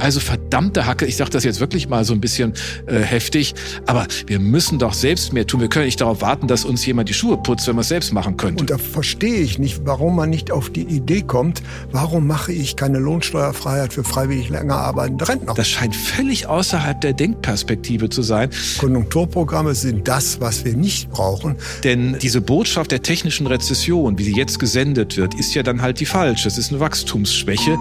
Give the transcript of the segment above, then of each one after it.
Also verdammte Hacke, ich sage das jetzt wirklich mal so ein bisschen äh, heftig, aber wir müssen doch selbst mehr tun. Wir können nicht darauf warten, dass uns jemand die Schuhe putzt, wenn wir es selbst machen können. Und da verstehe ich nicht, warum man nicht auf die Idee kommt, warum mache ich keine Lohnsteuerfreiheit für freiwillig länger arbeitende Rentner? Das scheint völlig außerhalb der Denkperspektive zu sein. Konjunkturprogramme sind das, was wir nicht brauchen. Denn diese Botschaft der technischen Rezession, wie sie jetzt gesendet wird, ist ja dann halt die falsche. Es ist eine Wachstumsschwäche.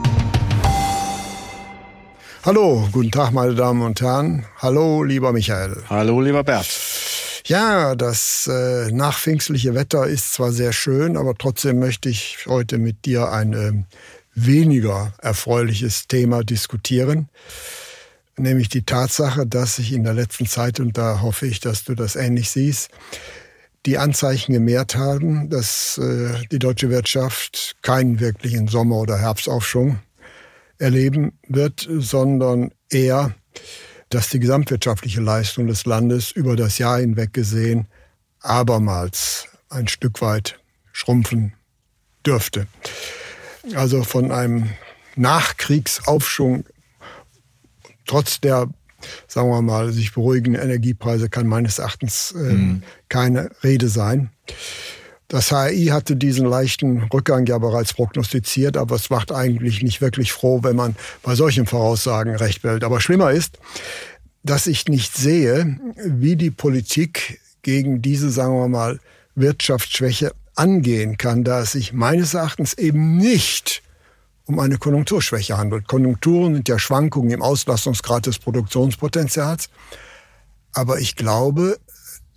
Hallo, guten Tag, meine Damen und Herren. Hallo, lieber Michael. Hallo, lieber Bert. Ja, das äh, nachpfingstliche Wetter ist zwar sehr schön, aber trotzdem möchte ich heute mit dir ein äh, weniger erfreuliches Thema diskutieren, nämlich die Tatsache, dass sich in der letzten Zeit, und da hoffe ich, dass du das ähnlich siehst, die Anzeichen gemehrt haben, dass äh, die deutsche Wirtschaft keinen wirklichen Sommer- oder Herbstaufschwung erleben wird, sondern eher, dass die gesamtwirtschaftliche Leistung des Landes über das Jahr hinweg gesehen abermals ein Stück weit schrumpfen dürfte. Also von einem Nachkriegsaufschwung trotz der, sagen wir mal, sich beruhigenden Energiepreise kann meines Erachtens äh, mhm. keine Rede sein. Das HI hatte diesen leichten Rückgang ja bereits prognostiziert, aber es macht eigentlich nicht wirklich froh, wenn man bei solchen Voraussagen recht behält. Aber schlimmer ist, dass ich nicht sehe, wie die Politik gegen diese, sagen wir mal, Wirtschaftsschwäche angehen kann, da es sich meines Erachtens eben nicht um eine Konjunkturschwäche handelt. Konjunkturen sind ja Schwankungen im Auslastungsgrad des Produktionspotenzials. Aber ich glaube,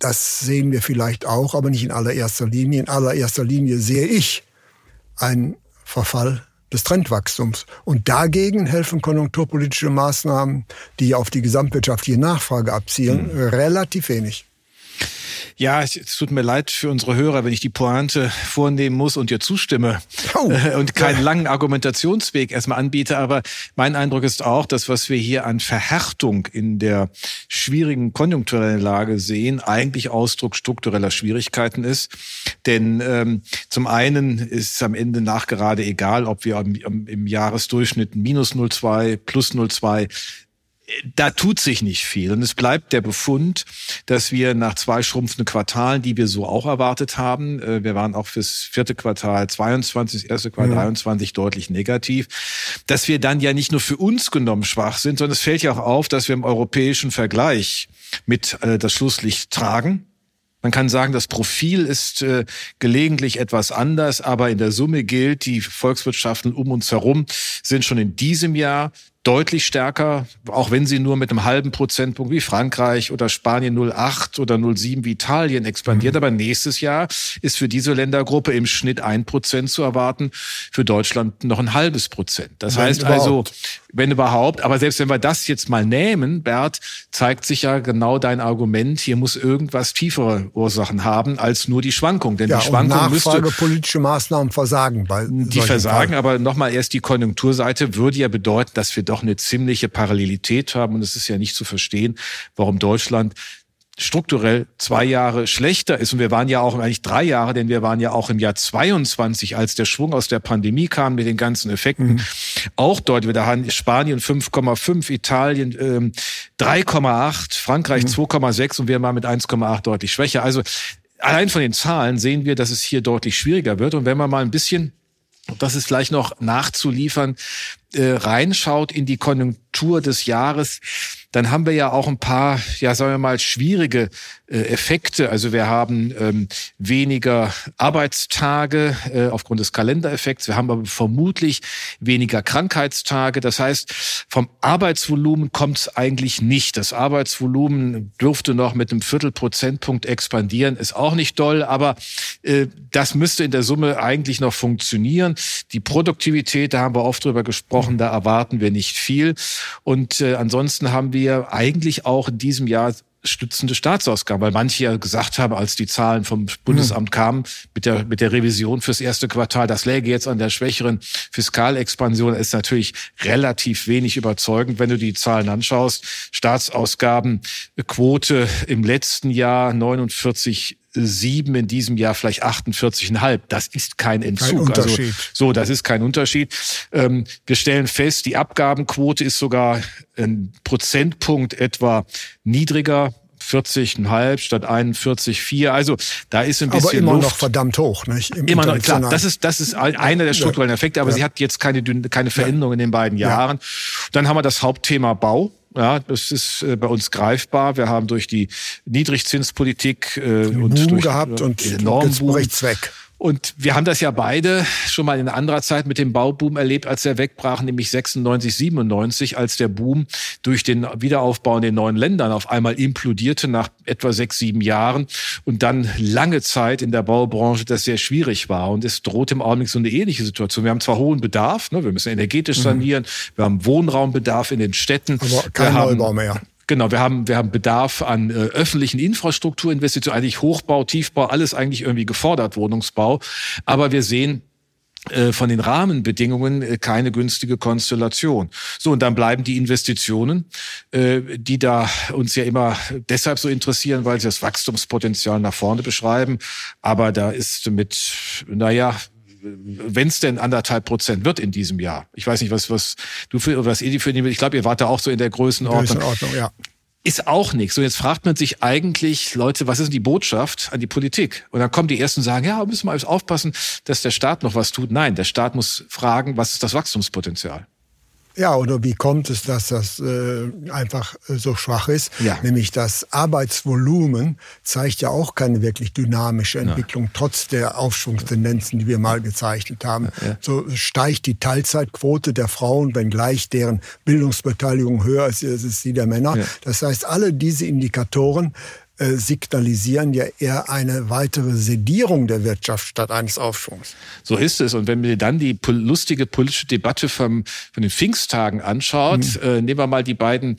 das sehen wir vielleicht auch, aber nicht in allererster Linie. In allererster Linie sehe ich einen Verfall des Trendwachstums. Und dagegen helfen konjunkturpolitische Maßnahmen, die auf die gesamtwirtschaftliche Nachfrage abzielen, mhm. relativ wenig. Ja, es, tut mir leid für unsere Hörer, wenn ich die Pointe vornehmen muss und dir zustimme oh. Und keinen langen Argumentationsweg erstmal anbiete. Aber mein Eindruck ist auch, dass was wir hier an Verhärtung in der schwierigen konjunkturellen Lage sehen, eigentlich Ausdruck struktureller Schwierigkeiten ist. Denn ähm, zum einen ist es am Ende nachgerade egal, ob wir im, im Jahresdurchschnitt minus 0,2, plus 0,2 da tut sich nicht viel. Und es bleibt der Befund, dass wir nach zwei schrumpfenden Quartalen, die wir so auch erwartet haben, äh, wir waren auch fürs vierte Quartal 22, das erste Quartal mhm. 23 deutlich negativ, dass wir dann ja nicht nur für uns genommen schwach sind, sondern es fällt ja auch auf, dass wir im europäischen Vergleich mit äh, das Schlusslicht tragen. Man kann sagen, das Profil ist äh, gelegentlich etwas anders, aber in der Summe gilt, die Volkswirtschaften um uns herum sind schon in diesem Jahr deutlich stärker, auch wenn sie nur mit einem halben Prozentpunkt wie Frankreich oder Spanien 0,8 oder 0,7 wie Italien expandiert. Mhm. Aber nächstes Jahr ist für diese Ländergruppe im Schnitt ein Prozent zu erwarten, für Deutschland noch ein halbes Prozent. Das wenn heißt überhaupt. also, wenn überhaupt, aber selbst wenn wir das jetzt mal nehmen, Bert, zeigt sich ja genau dein Argument, hier muss irgendwas tiefere Ursachen haben als nur die Schwankung. Denn ja, die Schwankung müsste. politische Maßnahmen versagen. Bei die versagen, Fragen. aber nochmal erst die Konjunkturseite würde ja bedeuten, dass wir doch eine ziemliche Parallelität haben. Und es ist ja nicht zu verstehen, warum Deutschland strukturell zwei Jahre schlechter ist. Und wir waren ja auch eigentlich drei Jahre, denn wir waren ja auch im Jahr 22, als der Schwung aus der Pandemie kam mit den ganzen Effekten, mhm. auch deutlich. Da haben Spanien 5,5, Italien ähm, 3,8, Frankreich mhm. 2,6 und wir waren mit 1,8 deutlich schwächer. Also allein von den Zahlen sehen wir, dass es hier deutlich schwieriger wird. Und wenn man mal ein bisschen das ist vielleicht noch nachzuliefern, äh, reinschaut in die Konjunktur des Jahres, dann haben wir ja auch ein paar, ja sagen wir mal, schwierige äh, Effekte. Also wir haben ähm, weniger Arbeitstage äh, aufgrund des Kalendereffekts. Wir haben aber vermutlich weniger Krankheitstage. Das heißt, vom Arbeitsvolumen kommt es eigentlich nicht. Das Arbeitsvolumen dürfte noch mit einem Viertelprozentpunkt expandieren. Ist auch nicht doll, aber äh, das müsste in der Summe eigentlich noch funktionieren. Die Produktivität, da haben wir oft drüber gesprochen, brauchen. Da erwarten wir nicht viel. Und äh, ansonsten haben wir eigentlich auch in diesem Jahr stützende Staatsausgaben, weil manche ja gesagt haben, als die Zahlen vom Bundesamt kamen mit der, mit der Revision fürs erste Quartal, das läge jetzt an der schwächeren Fiskalexpansion, ist natürlich relativ wenig überzeugend, wenn du die Zahlen anschaust. Staatsausgabenquote im letzten Jahr 49 sieben in diesem Jahr vielleicht 48,5. Das ist kein Entzug. Kein also Unterschied. So, das ist kein Unterschied. Ähm, wir stellen fest, die Abgabenquote ist sogar ein Prozentpunkt etwa niedriger 40,5 statt 41,4. Also da ist ein bisschen aber immer Luft. noch verdammt hoch, nicht? Im immer noch klar. Das ist das ist einer der strukturellen Effekte, aber ja. sie hat jetzt keine keine Veränderung ja. in den beiden Jahren. Ja. Dann haben wir das Hauptthema Bau. Ja, das ist äh, bei uns greifbar. Wir haben durch die Niedrigzinspolitik äh, und Boom durch gehabt und enorm Boom, weg. Und wir haben das ja beide schon mal in anderer Zeit mit dem Bauboom erlebt, als er wegbrach, nämlich 96, 97, als der Boom durch den Wiederaufbau in den neuen Ländern auf einmal implodierte nach etwa sechs, sieben Jahren und dann lange Zeit in der Baubranche das sehr schwierig war. Und es droht im Augenblick so eine ähnliche Situation. Wir haben zwar hohen Bedarf, ne, wir müssen energetisch mhm. sanieren, mhm. wir haben Wohnraumbedarf in den Städten. Aber kein Neubau mehr. Genau, wir haben, wir haben Bedarf an äh, öffentlichen Infrastrukturinvestitionen, eigentlich Hochbau, Tiefbau, alles eigentlich irgendwie gefordert, Wohnungsbau. Aber wir sehen, äh, von den Rahmenbedingungen äh, keine günstige Konstellation. So, und dann bleiben die Investitionen, äh, die da uns ja immer deshalb so interessieren, weil sie das Wachstumspotenzial nach vorne beschreiben. Aber da ist mit, naja, wenn es denn anderthalb Prozent wird in diesem Jahr. Ich weiß nicht, was, was du für, was ihr die für ich glaube, ihr wart da auch so in der Größenordnung. Größenordnung, ja. Ist auch nichts. So, jetzt fragt man sich eigentlich, Leute, was ist denn die Botschaft an die Politik? Und dann kommen die Ersten und sagen, ja, müssen wir alles aufpassen, dass der Staat noch was tut. Nein, der Staat muss fragen, was ist das Wachstumspotenzial? Ja, oder wie kommt es, dass das äh, einfach äh, so schwach ist? Ja. Nämlich das Arbeitsvolumen zeigt ja auch keine wirklich dynamische Entwicklung, ja. trotz der Aufschwungstendenzen, die wir mal gezeichnet haben. Ja. So steigt die Teilzeitquote der Frauen, wenngleich deren Bildungsbeteiligung höher ist als die der Männer. Das heißt, alle diese Indikatoren signalisieren ja eher eine weitere Sedierung der Wirtschaft statt eines Aufschwungs. So ist es. Und wenn man dann die lustige politische Debatte vom, von den Pfingsttagen anschaut, mhm. äh, nehmen wir mal die beiden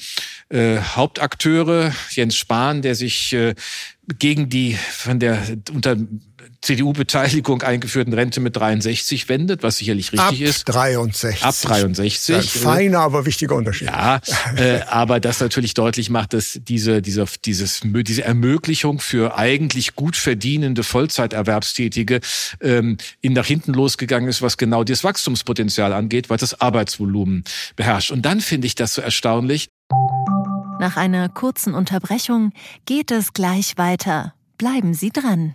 äh, Hauptakteure, Jens Spahn, der sich äh, gegen die von der unter CDU-Beteiligung eingeführten Rente mit 63 wendet, was sicherlich richtig Ab ist. 63. Ab 63. Ein feiner, aber wichtiger Unterschied. Ja, äh, aber das natürlich deutlich macht, dass diese, diese, dieses, diese Ermöglichung für eigentlich gut verdienende Vollzeiterwerbstätige ähm, in nach hinten losgegangen ist, was genau das Wachstumspotenzial angeht, weil das Arbeitsvolumen beherrscht. Und dann finde ich das so erstaunlich. Nach einer kurzen Unterbrechung geht es gleich weiter. Bleiben Sie dran.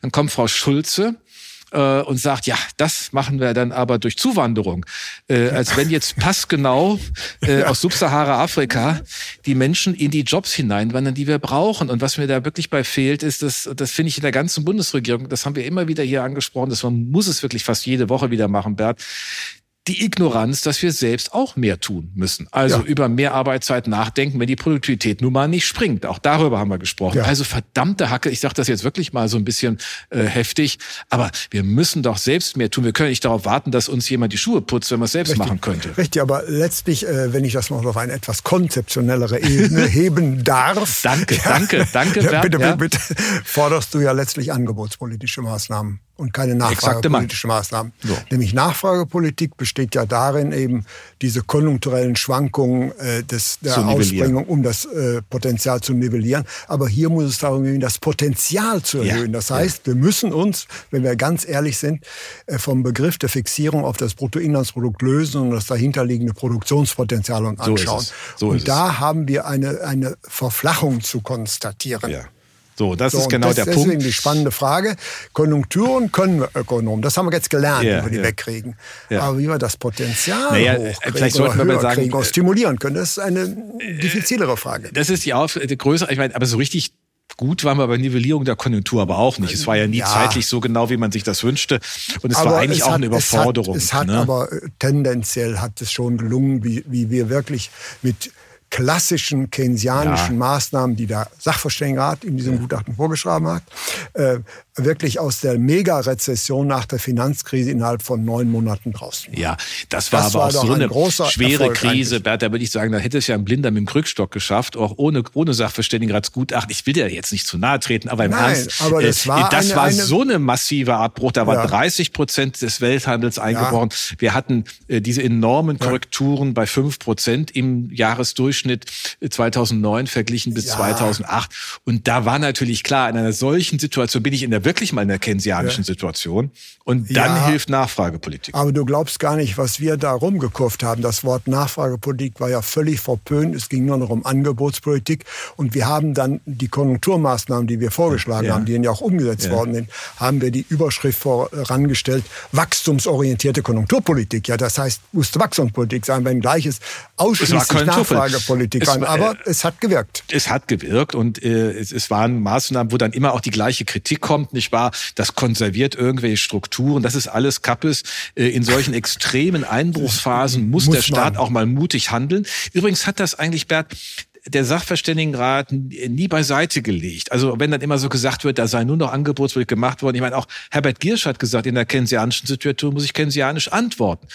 Dann kommt Frau Schulze äh, und sagt, ja, das machen wir dann aber durch Zuwanderung. Äh, als wenn jetzt passgenau äh, aus Subsahara-Afrika die Menschen in die Jobs hineinwandern, die wir brauchen. Und was mir da wirklich bei fehlt, ist, das, das finde ich in der ganzen Bundesregierung, das haben wir immer wieder hier angesprochen, das man muss es wirklich fast jede Woche wieder machen, Bert, die Ignoranz, dass wir selbst auch mehr tun müssen. Also ja. über mehr Arbeitszeit nachdenken, wenn die Produktivität nun mal nicht springt. Auch darüber haben wir gesprochen. Ja. Also verdammte Hacke, ich sage das jetzt wirklich mal so ein bisschen äh, heftig, aber wir müssen doch selbst mehr tun. Wir können nicht darauf warten, dass uns jemand die Schuhe putzt, wenn man es selbst Richtig. machen könnte. Richtig, aber letztlich, äh, wenn ich das noch auf eine etwas konzeptionellere Ebene heben darf. Danke, ja, danke, danke. Ja, bitte, bitte, bitte, forderst du ja letztlich angebotspolitische Maßnahmen und keine nachfragepolitische Maßnahmen. So. Nämlich Nachfragepolitik besteht ja darin, eben diese konjunkturellen Schwankungen äh, des, der Ausbringung, um das äh, Potenzial zu nivellieren. Aber hier muss es darum gehen, das Potenzial zu erhöhen. Ja. Das heißt, wir müssen uns, wenn wir ganz ehrlich sind, äh, vom Begriff der Fixierung auf das Bruttoinlandsprodukt lösen und das dahinterliegende Produktionspotenzial anschauen. So so und da haben wir eine, eine Verflachung zu konstatieren. Ja. So, das so, ist genau das, der deswegen Punkt. Deswegen die spannende Frage. Konjunkturen können wir Ökonomen. Das haben wir jetzt gelernt, yeah, wie wir die yeah. wegkriegen. Yeah. Aber wie wir das Potenzial naja, vielleicht sollten wir mal sagen, kriegen, stimulieren können, das ist eine diffizilere Frage. Das ist die, Auf die größere, ich meine, aber so richtig Gut waren wir bei Nivellierung der Konjunktur aber auch nicht. Es war ja nie ja. zeitlich so genau, wie man sich das wünschte. Und es aber war eigentlich es auch hat, eine Überforderung. Es hat, es hat ne? aber äh, tendenziell hat es schon gelungen, wie, wie wir wirklich mit klassischen keynesianischen ja. Maßnahmen, die der Sachverständigenrat in diesem Gutachten vorgeschrieben hat, äh, wirklich aus der Mega-Rezession nach der Finanzkrise innerhalb von neun Monaten draußen. Ja, das war das aber war auch so eine schwere Erfolg Krise, eigentlich. Bert, da würde ich sagen, da hätte es ja ein Blinder mit dem Krückstock geschafft, auch ohne, ohne Sachverständigenratsgutachten. Ich will dir jetzt nicht zu nahe treten, aber im Nein, Ernst, aber das äh, war, das eine, war eine, so eine massive Abbruch, da waren ja. 30 Prozent des Welthandels eingebrochen. Ja. Wir hatten äh, diese enormen Korrekturen ja. bei fünf Prozent im Jahresdurchschnitt 2009 verglichen bis 2008. Und da war natürlich klar, in einer solchen Situation bin ich in der wirklich mal in der keynesianischen ja. Situation. Und dann ja, hilft Nachfragepolitik. Aber du glaubst gar nicht, was wir da rumgekurft haben. Das Wort Nachfragepolitik war ja völlig verpönt. Es ging nur noch um Angebotspolitik. Und wir haben dann die Konjunkturmaßnahmen, die wir vorgeschlagen ja. haben, die ja auch umgesetzt worden sind, haben wir die Überschrift vorangestellt, wachstumsorientierte Konjunkturpolitik. Ja, das heißt, musste Wachstumspolitik sein, wenn gleich es ausschließlich Nachfragepolitik war. Aber äh, es hat gewirkt. Es hat gewirkt und äh, es, es waren Maßnahmen, wo dann immer auch die gleiche Kritik kommt nicht wahr? Das konserviert irgendwelche Strukturen. Das ist alles Kappes. Äh, in solchen extremen Einbruchsphasen muss, muss der Staat man. auch mal mutig handeln. Übrigens hat das eigentlich, Bert, der Sachverständigenrat nie beiseite gelegt. Also wenn dann immer so gesagt wird, da sei nur noch Angebotspolitik gemacht worden. Ich meine, auch Herbert Giersch hat gesagt, in der keynesianischen Situation muss ich keynesianisch antworten.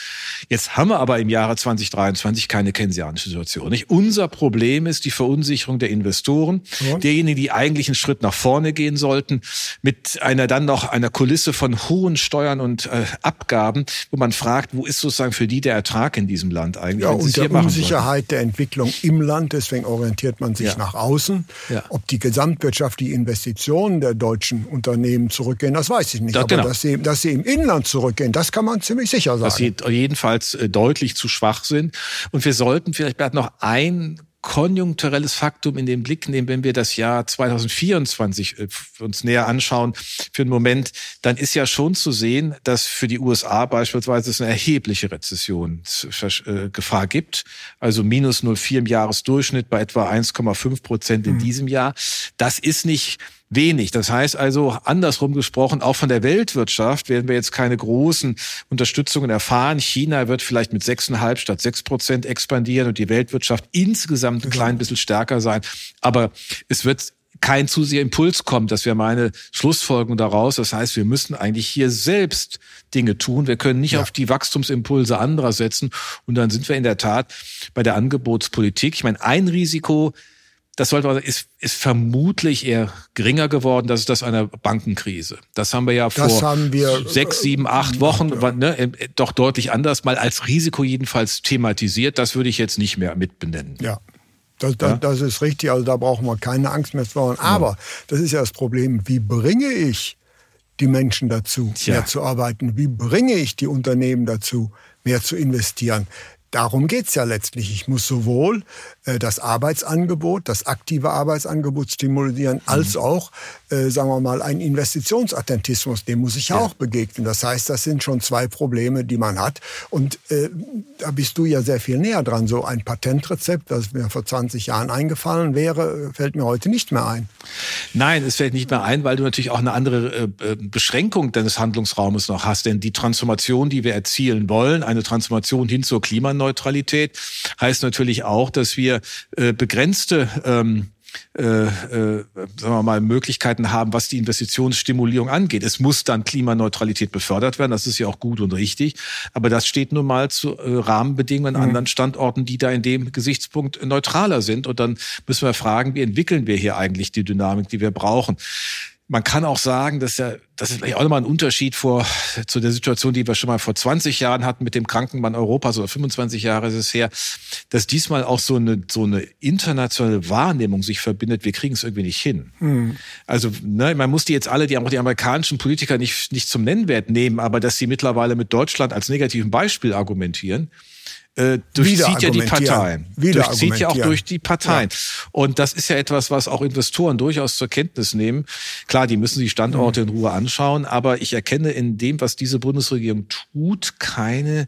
Jetzt haben wir aber im Jahre 2023 keine keynesianische Situation. Nicht? Unser Problem ist die Verunsicherung der Investoren, ja. derjenigen, die eigentlich einen Schritt nach vorne gehen sollten, mit einer dann noch einer Kulisse von hohen Steuern und äh, Abgaben, wo man fragt, wo ist sozusagen für die der Ertrag in diesem Land eigentlich? Ja, und der Unsicherheit der Entwicklung im Land, deswegen orientiert man sich ja. nach außen. Ja. Ob die gesamtwirtschaftlichen Investitionen der deutschen Unternehmen zurückgehen, das weiß ich nicht. Das, Aber genau. dass, sie, dass sie im Inland zurückgehen, das kann man ziemlich sicher sagen. Dass sie jedenfalls äh, deutlich zu schwach sind. Und wir sollten vielleicht noch ein konjunkturelles Faktum in den Blick nehmen, wenn wir das Jahr 2024 äh, uns näher anschauen für einen Moment, dann ist ja schon zu sehen, dass für die USA beispielsweise es eine erhebliche Rezessionsgefahr gibt. Also minus 0,4 im Jahresdurchschnitt bei etwa 1,5 Prozent in mhm. diesem Jahr. Das ist nicht wenig. Das heißt also, andersrum gesprochen, auch von der Weltwirtschaft werden wir jetzt keine großen Unterstützungen erfahren. China wird vielleicht mit 6,5 statt 6 Prozent expandieren und die Weltwirtschaft insgesamt ein klein bisschen stärker sein. Aber es wird kein zu sehr Impuls kommen. Das wäre meine Schlussfolgerung daraus. Das heißt, wir müssen eigentlich hier selbst Dinge tun. Wir können nicht ja. auf die Wachstumsimpulse anderer setzen. Und dann sind wir in der Tat bei der Angebotspolitik. Ich meine, ein Risiko das sollte man, ist, ist vermutlich eher geringer geworden. Das ist das einer Bankenkrise. Das haben wir ja vor wir, sechs, sieben, acht Wochen ja. ne, äh, doch deutlich anders mal als Risiko jedenfalls thematisiert. Das würde ich jetzt nicht mehr mitbenennen. Ja. Das, das, ja? das ist richtig, also da brauchen wir keine Angst mehr zu haben. Aber ja. das ist ja das Problem, wie bringe ich die Menschen dazu, Tja. mehr zu arbeiten? Wie bringe ich die Unternehmen dazu, mehr zu investieren? Darum geht's ja letztlich. Ich muss sowohl äh, das Arbeitsangebot, das aktive Arbeitsangebot stimulieren, mhm. als auch, äh, sagen wir mal, ein Investitionsattentismus, dem muss ich ja. auch begegnen. Das heißt, das sind schon zwei Probleme, die man hat. Und äh, da bist du ja sehr viel näher dran. So ein Patentrezept, das mir vor 20 Jahren eingefallen wäre, fällt mir heute nicht mehr ein. Nein, es fällt nicht mehr ein, weil du natürlich auch eine andere äh, äh Beschränkung deines Handlungsraumes noch hast. Denn die Transformation, die wir erzielen wollen, eine Transformation hin zur Klimaneutralität, heißt natürlich auch, dass wir äh, begrenzte ähm, äh, äh, sagen wir mal, Möglichkeiten haben, was die Investitionsstimulierung angeht. Es muss dann Klimaneutralität befördert werden, das ist ja auch gut und richtig, aber das steht nun mal zu äh, Rahmenbedingungen an mhm. anderen Standorten, die da in dem Gesichtspunkt neutraler sind. Und dann müssen wir fragen, wie entwickeln wir hier eigentlich die Dynamik, die wir brauchen. Man kann auch sagen, dass ja, das ist vielleicht auch nochmal ein Unterschied vor, zu der Situation, die wir schon mal vor 20 Jahren hatten mit dem Krankenmann Europas oder 25 Jahre ist es her, dass diesmal auch so eine, so eine internationale Wahrnehmung sich verbindet. Wir kriegen es irgendwie nicht hin. Mhm. Also, ne, man muss die jetzt alle, die, auch die amerikanischen Politiker nicht, nicht zum Nennwert nehmen, aber dass sie mittlerweile mit Deutschland als negativen Beispiel argumentieren, äh, durchzieht ja die Parteien. Durchzieht ja auch durch die Parteien. Ja. Und das ist ja etwas, was auch Investoren durchaus zur Kenntnis nehmen. Klar, die müssen sich Standorte mhm. in Ruhe anschauen, aber ich erkenne in dem, was diese Bundesregierung tut, keine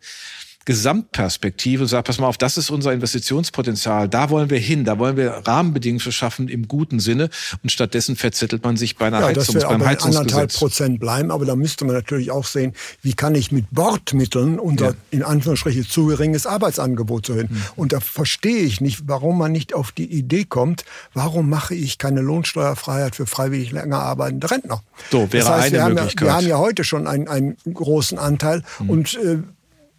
Gesamtperspektive und sagt, pass mal auf, das ist unser Investitionspotenzial, da wollen wir hin, da wollen wir Rahmenbedingungen für schaffen im guten Sinne und stattdessen verzettelt man sich bei einer ja, Heizungs, beim Heizungsgesetz. anderthalb Prozent bleiben, aber da müsste man natürlich auch sehen, wie kann ich mit Bordmitteln unser ja. in Anführungsstrichen zu geringes Arbeitsangebot so hin. Mhm. Und da verstehe ich nicht, warum man nicht auf die Idee kommt, warum mache ich keine Lohnsteuerfreiheit für freiwillig länger arbeitende Rentner. So, wäre das heißt, eine wir Möglichkeit. Haben ja, wir haben ja heute schon einen, einen großen Anteil mhm. und äh,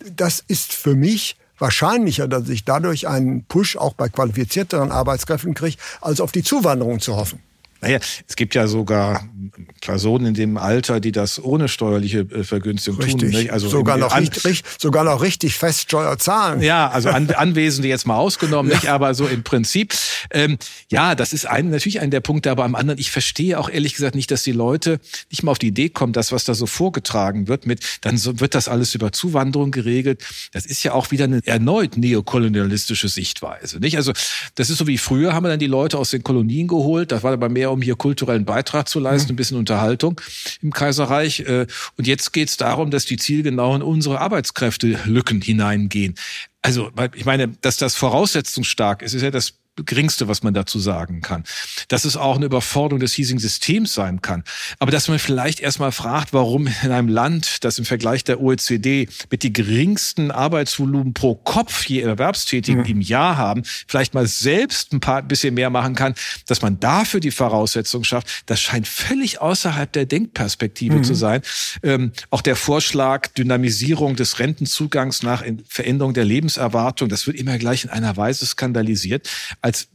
das ist für mich wahrscheinlicher, dass ich dadurch einen Push auch bei qualifizierteren Arbeitskräften kriege, als auf die Zuwanderung zu hoffen. Naja, es gibt ja sogar Personen in dem Alter, die das ohne steuerliche äh, Vergünstigung richtig. tun. Nicht? Also sogar, noch richtig, sogar noch richtig fest Steuer zahlen. Ja, also An Anwesende jetzt mal ausgenommen, ja. nicht, aber so im Prinzip. Ähm, ja, das ist ein, natürlich ein der Punkte, aber am anderen, ich verstehe auch ehrlich gesagt nicht, dass die Leute nicht mal auf die Idee kommen, das, was da so vorgetragen wird, mit, dann so, wird das alles über Zuwanderung geregelt. Das ist ja auch wieder eine erneut neokolonialistische Sichtweise. Nicht? Also das ist so wie früher, haben wir dann die Leute aus den Kolonien geholt, das war aber mehr um hier kulturellen Beitrag zu leisten, mhm. ein bisschen Unterhaltung im Kaiserreich. Äh, und jetzt geht es darum, dass die zielgenau in unsere Arbeitskräftelücken hineingehen. Also, ich meine, dass das voraussetzungsstark ist, ist ja das geringste, was man dazu sagen kann. Dass es auch eine Überforderung des hiesigen Systems sein kann. Aber dass man vielleicht erstmal fragt, warum in einem Land, das im Vergleich der OECD mit die geringsten Arbeitsvolumen pro Kopf je Erwerbstätigen mhm. im Jahr haben, vielleicht mal selbst ein paar bisschen mehr machen kann, dass man dafür die Voraussetzung schafft, das scheint völlig außerhalb der Denkperspektive mhm. zu sein. Ähm, auch der Vorschlag Dynamisierung des Rentenzugangs nach Veränderung der Lebenserwartung, das wird immer gleich in einer Weise skandalisiert als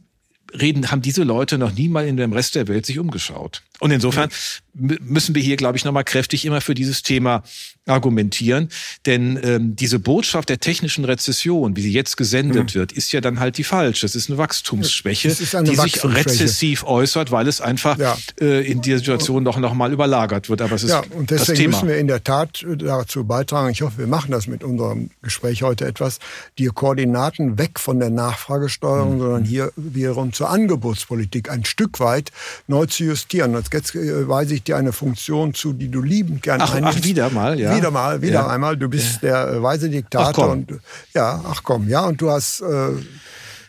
reden, haben diese Leute noch nie mal in dem Rest der Welt sich umgeschaut. Und insofern müssen wir hier, glaube ich, nochmal kräftig immer für dieses Thema argumentieren. Denn ähm, diese Botschaft der technischen Rezession, wie sie jetzt gesendet mhm. wird, ist ja dann halt die falsche. Das ist eine Wachstumsschwäche, ist eine die Wachstumsschwäche. sich rezessiv äußert, weil es einfach ja. äh, in dieser Situation noch, noch mal überlagert wird. Aber es ist ja, und deswegen das müssen wir in der Tat äh, dazu beitragen. Ich hoffe, wir machen das mit unserem Gespräch heute etwas, die Koordinaten weg von der Nachfragesteuerung, mhm. sondern hier wiederum zur Angebotspolitik ein Stück weit neu zu justieren. Jetzt jetzt äh, weise ich dir eine Funktion zu, die du liebend gerne ach, Ach, wieder mal, ja. Wieder mal, wieder ja. einmal. Du bist ja. der äh, weise Diktator. Ach, und, ja, ach komm, ja. Und du hast äh,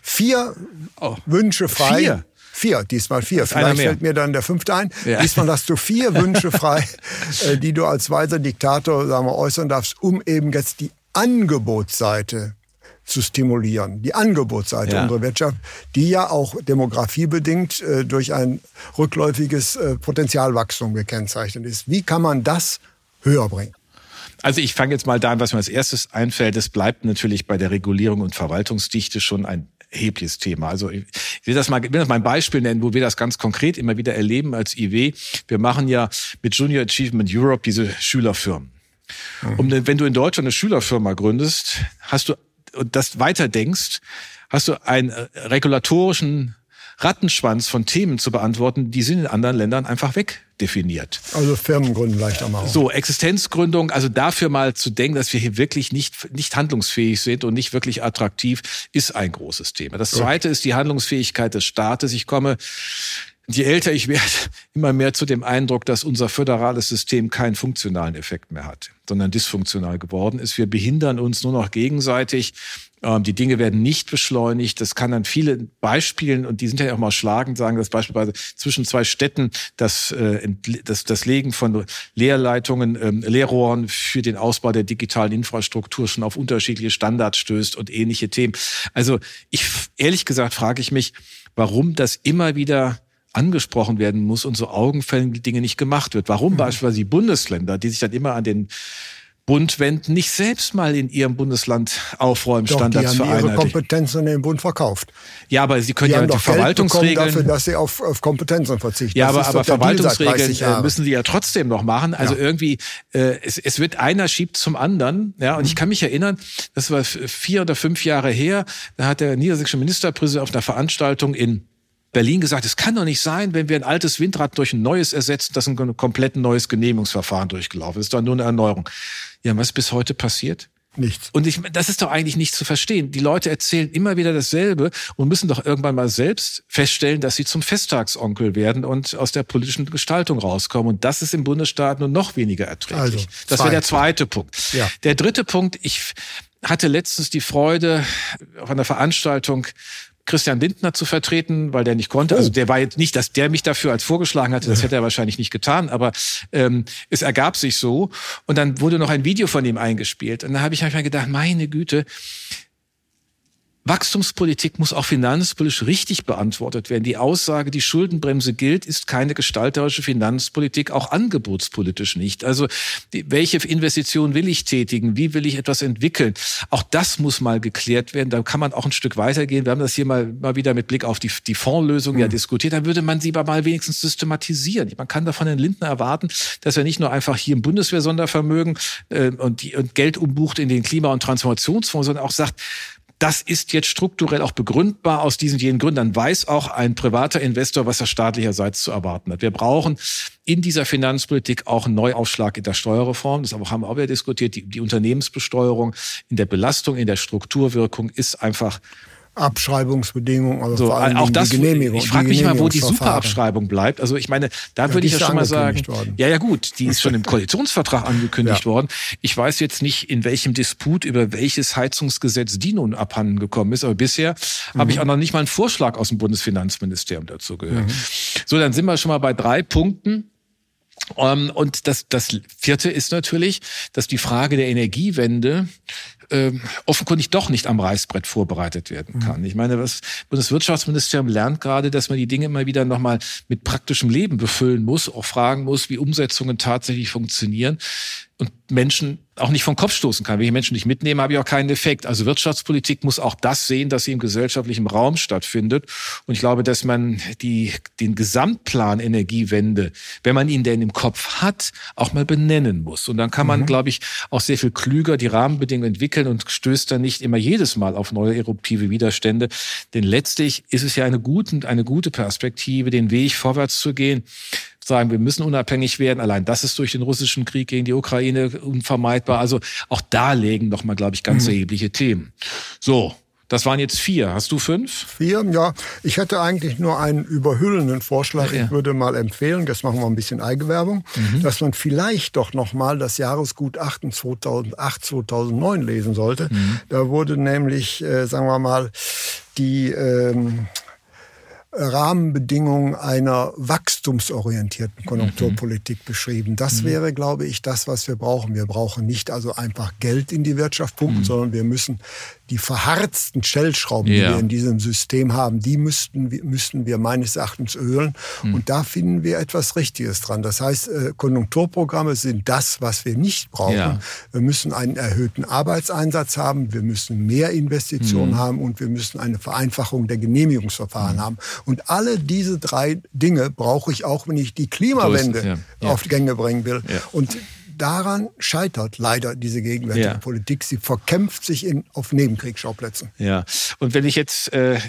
vier oh. Wünsche frei. Vier? Vier, diesmal vier. Vielleicht fällt mir dann der fünfte ein. Ja. Diesmal hast du vier Wünsche frei, äh, die du als weiser Diktator sagen wir, äußern darfst, um eben jetzt die Angebotsseite zu stimulieren. Die Angebotsseite ja. unserer Wirtschaft, die ja auch demografiebedingt äh, durch ein rückläufiges äh, Potenzialwachstum gekennzeichnet ist. Wie kann man das höher bringen? Also ich fange jetzt mal da an, was mir als erstes einfällt. Es bleibt natürlich bei der Regulierung und Verwaltungsdichte schon ein erhebliches Thema. Also ich will das mal, will das mal ein Beispiel nennen, wo wir das ganz konkret immer wieder erleben als IW. Wir machen ja mit Junior Achievement Europe diese Schülerfirmen. Mhm. Und wenn du in Deutschland eine Schülerfirma gründest, hast du und das weiter denkst, hast du einen äh, regulatorischen Rattenschwanz von Themen zu beantworten, die sind in anderen Ländern einfach wegdefiniert. Also Firmengründen leicht am Auch. So, Existenzgründung, also dafür mal zu denken, dass wir hier wirklich nicht, nicht handlungsfähig sind und nicht wirklich attraktiv, ist ein großes Thema. Das zweite ist die Handlungsfähigkeit des Staates. Ich komme Je älter ich werde, immer mehr zu dem Eindruck, dass unser föderales System keinen funktionalen Effekt mehr hat, sondern dysfunktional geworden ist. Wir behindern uns nur noch gegenseitig. Ähm, die Dinge werden nicht beschleunigt. Das kann an vielen Beispielen, und die sind ja auch mal schlagend, sagen, dass beispielsweise zwischen zwei Städten das, äh, das, das Legen von Leerleitungen, ähm, Leerrohren für den Ausbau der digitalen Infrastruktur schon auf unterschiedliche Standards stößt und ähnliche Themen. Also ich, ehrlich gesagt, frage ich mich, warum das immer wieder angesprochen werden muss und so augenfällige Dinge nicht gemacht wird. Warum mhm. beispielsweise die Bundesländer, die sich dann immer an den Bund wenden, nicht selbst mal in ihrem Bundesland Aufräumstandards Doch, die haben ihre Kompetenzen in den Bund verkauft. Ja, aber sie können die ja die Verwaltungsregeln dafür, dass sie auf, auf Kompetenzen verzichten. Ja, das aber, aber Verwaltungsregeln äh, müssen sie ja trotzdem noch machen. Also ja. irgendwie, äh, es, es wird einer schiebt zum anderen. Ja, und mhm. ich kann mich erinnern, das war vier oder fünf Jahre her. Da hat der niedersächsische Ministerpräsident auf einer Veranstaltung in Berlin gesagt, es kann doch nicht sein, wenn wir ein altes Windrad durch ein neues ersetzen, dass ein komplett neues Genehmigungsverfahren durchgelaufen ist. Das ist doch nur eine Erneuerung. Ja, was ist bis heute passiert? Nichts. Und ich, das ist doch eigentlich nicht zu verstehen. Die Leute erzählen immer wieder dasselbe und müssen doch irgendwann mal selbst feststellen, dass sie zum Festtagsonkel werden und aus der politischen Gestaltung rauskommen. Und das ist im Bundesstaat nur noch weniger erträglich. Also, das wäre der zweite Punkt. Ja. Der dritte Punkt, ich hatte letztens die Freude auf einer Veranstaltung Christian Lindner zu vertreten, weil der nicht konnte. Also oh. der war jetzt nicht, dass der mich dafür als vorgeschlagen hatte, das hätte er wahrscheinlich nicht getan, aber ähm, es ergab sich so. Und dann wurde noch ein Video von ihm eingespielt. Und da habe ich einfach gedacht, meine Güte, Wachstumspolitik muss auch finanzpolitisch richtig beantwortet werden. Die Aussage, die Schuldenbremse gilt, ist keine gestalterische Finanzpolitik, auch angebotspolitisch nicht. Also welche Investitionen will ich tätigen? Wie will ich etwas entwickeln? Auch das muss mal geklärt werden. Da kann man auch ein Stück weitergehen. Wir haben das hier mal, mal wieder mit Blick auf die, die Fondslösung mhm. ja diskutiert. Da würde man sie aber mal wenigstens systematisieren. Man kann davon den Lindner erwarten, dass er nicht nur einfach hier im Bundeswehr-Sondervermögen äh, und, die, und Geld umbucht in den Klima- und Transformationsfonds, sondern auch sagt, das ist jetzt strukturell auch begründbar aus diesen jenen Gründen. Dann weiß auch ein privater Investor, was er staatlicherseits zu erwarten hat. Wir brauchen in dieser Finanzpolitik auch einen Neuaufschlag in der Steuerreform. Das haben wir auch wieder diskutiert. Die, die Unternehmensbesteuerung in der Belastung, in der Strukturwirkung ist einfach Abschreibungsbedingungen, also so, vor allem auch das, die Genehmigung. Ich frage mich mal, wo die Superabschreibung bleibt. Also ich meine, da ja, würde ich ja schon mal sagen, worden. ja, ja gut, die ist schon im Koalitionsvertrag angekündigt ja. worden. Ich weiß jetzt nicht, in welchem Disput über welches Heizungsgesetz die nun abhanden gekommen ist, aber bisher mhm. habe ich auch noch nicht mal einen Vorschlag aus dem Bundesfinanzministerium dazu gehört. Mhm. So, dann sind wir schon mal bei drei Punkten. Ähm, und das, das vierte ist natürlich, dass die Frage der Energiewende äh, offenkundig doch nicht am Reißbrett vorbereitet werden kann. Mhm. Ich meine, das Bundeswirtschaftsministerium lernt gerade, dass man die Dinge immer wieder nochmal mit praktischem Leben befüllen muss, auch fragen muss, wie Umsetzungen tatsächlich funktionieren und Menschen auch nicht vom Kopf stoßen kann. Wenn ich Menschen nicht mitnehme, habe ich auch keinen Effekt. Also Wirtschaftspolitik muss auch das sehen, dass sie im gesellschaftlichen Raum stattfindet. Und ich glaube, dass man die, den Gesamtplan Energiewende, wenn man ihn denn im Kopf hat, auch mal benennen muss. Und dann kann man, mhm. glaube ich, auch sehr viel klüger die Rahmenbedingungen entwickeln und stößt dann nicht immer jedes Mal auf neue eruptive Widerstände. Denn letztlich ist es ja eine gute, eine gute Perspektive, den Weg vorwärts zu gehen sagen, wir müssen unabhängig werden. Allein das ist durch den russischen Krieg gegen die Ukraine unvermeidbar. Also auch da legen noch mal, glaube ich, ganz mhm. erhebliche Themen. So. Das waren jetzt vier. Hast du fünf? Vier, ja. Ich hätte eigentlich nur einen überhüllenden Vorschlag. Ja, ja. Ich würde mal empfehlen, das machen wir ein bisschen Eigenwerbung, mhm. dass man vielleicht doch noch mal das Jahresgutachten 2008, 2009 lesen sollte. Mhm. Da wurde nämlich, äh, sagen wir mal, die ähm, Rahmenbedingungen einer wachstumsorientierten Konjunkturpolitik mhm. beschrieben. Das mhm. wäre, glaube ich, das, was wir brauchen. Wir brauchen nicht also einfach Geld in die Wirtschaft pumpen, mhm. sondern wir müssen die verharzten Stellschrauben, ja. die wir in diesem System haben, die müssten, müssten wir meines Erachtens ölen. Mhm. Und da finden wir etwas Richtiges dran. Das heißt, äh, Konjunkturprogramme sind das, was wir nicht brauchen. Ja. Wir müssen einen erhöhten Arbeitseinsatz haben, wir müssen mehr Investitionen mhm. haben und wir müssen eine Vereinfachung der Genehmigungsverfahren mhm. haben. Und alle diese drei Dinge brauche ich auch, wenn ich die Klimawende so ja. auf die Gänge bringen will. Und daran scheitert leider diese gegenwärtige ja. Politik. Sie verkämpft sich in, auf Nebenkriegsschauplätzen. Ja, und wenn ich jetzt äh,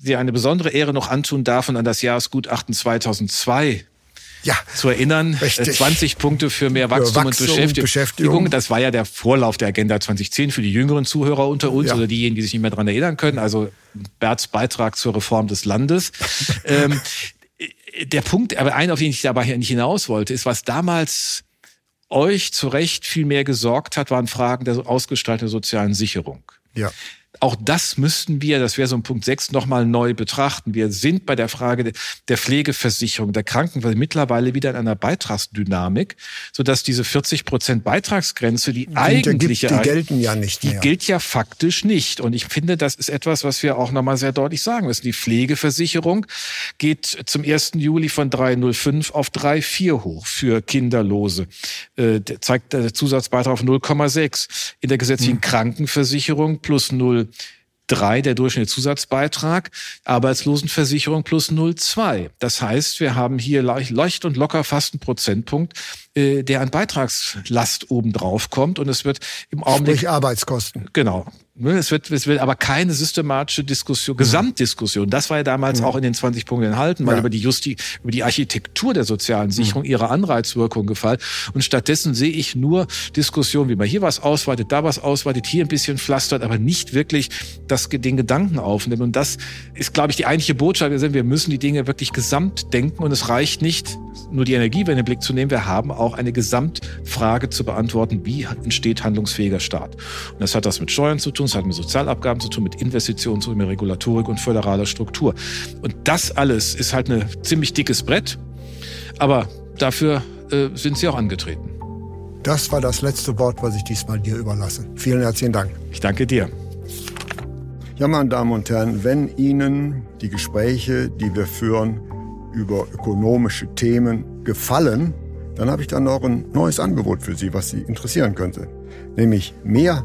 dir eine besondere Ehre noch antun darf und an das Jahresgutachten 2002 ja, zu erinnern. Richtig. 20 Punkte für mehr Wachstum, für Wachstum und Beschäftigung. Beschäftigung. Das war ja der Vorlauf der Agenda 2010 für die jüngeren Zuhörer unter uns ja. oder diejenigen, die sich nicht mehr daran erinnern können. Also Berts Beitrag zur Reform des Landes. ähm, der Punkt, aber ein, auf den ich dabei nicht hinaus wollte, ist, was damals euch zu Recht viel mehr gesorgt hat, waren Fragen der ausgestalteten sozialen Sicherung. Ja. Auch das müssten wir, das wäre so ein Punkt 6, nochmal neu betrachten. Wir sind bei der Frage der Pflegeversicherung, der Krankenversicherung mittlerweile wieder in einer Beitragsdynamik, sodass diese 40 Prozent Beitragsgrenze, die, die eigentliche, die gelten ja nicht Die gilt ja faktisch nicht. Und ich finde, das ist etwas, was wir auch nochmal sehr deutlich sagen müssen. Die Pflegeversicherung geht zum 1. Juli von 3,05 auf 3,4 hoch für Kinderlose. Äh, zeigt der Zusatzbeitrag auf 0,6. In der gesetzlichen hm. Krankenversicherung plus 0 3 der Durchschnittszusatzbeitrag, Arbeitslosenversicherung plus 0,2. Das heißt, wir haben hier leicht und locker fast einen Prozentpunkt äh, der an Beitragslast obendrauf kommt. Und es wird im Augenblick. Sprich Arbeitskosten. Genau. Ne, es wird, es wird aber keine systematische Diskussion, Gesamtdiskussion. Das war ja damals ja. auch in den 20 Punkten enthalten, weil ja. über die Justi, über die Architektur der sozialen Sicherung, ihre Anreizwirkung gefallen. Und stattdessen sehe ich nur Diskussionen, wie man hier was ausweitet, da was ausweitet, hier ein bisschen pflastert, aber nicht wirklich das, den Gedanken aufnimmt. Und das ist, glaube ich, die eigentliche Botschaft. Wir, sind, wir müssen die Dinge wirklich gesamt denken und es reicht nicht, nur die Energiewende in den Blick zu nehmen. Wir haben auch eine Gesamtfrage zu beantworten, wie entsteht handlungsfähiger Staat. Und das hat das mit Steuern zu tun tun, es hat mit Sozialabgaben zu tun, mit Investitionen zu tun, mit Regulatorik und föderaler Struktur. Und das alles ist halt ein ziemlich dickes Brett, aber dafür äh, sind sie auch angetreten. Das war das letzte Wort, was ich diesmal dir überlasse. Vielen herzlichen Dank. Ich danke dir. Ja, meine Damen und Herren, wenn Ihnen die Gespräche, die wir führen über ökonomische Themen gefallen, dann habe ich dann noch ein neues Angebot für Sie, was Sie interessieren könnte. Nämlich mehr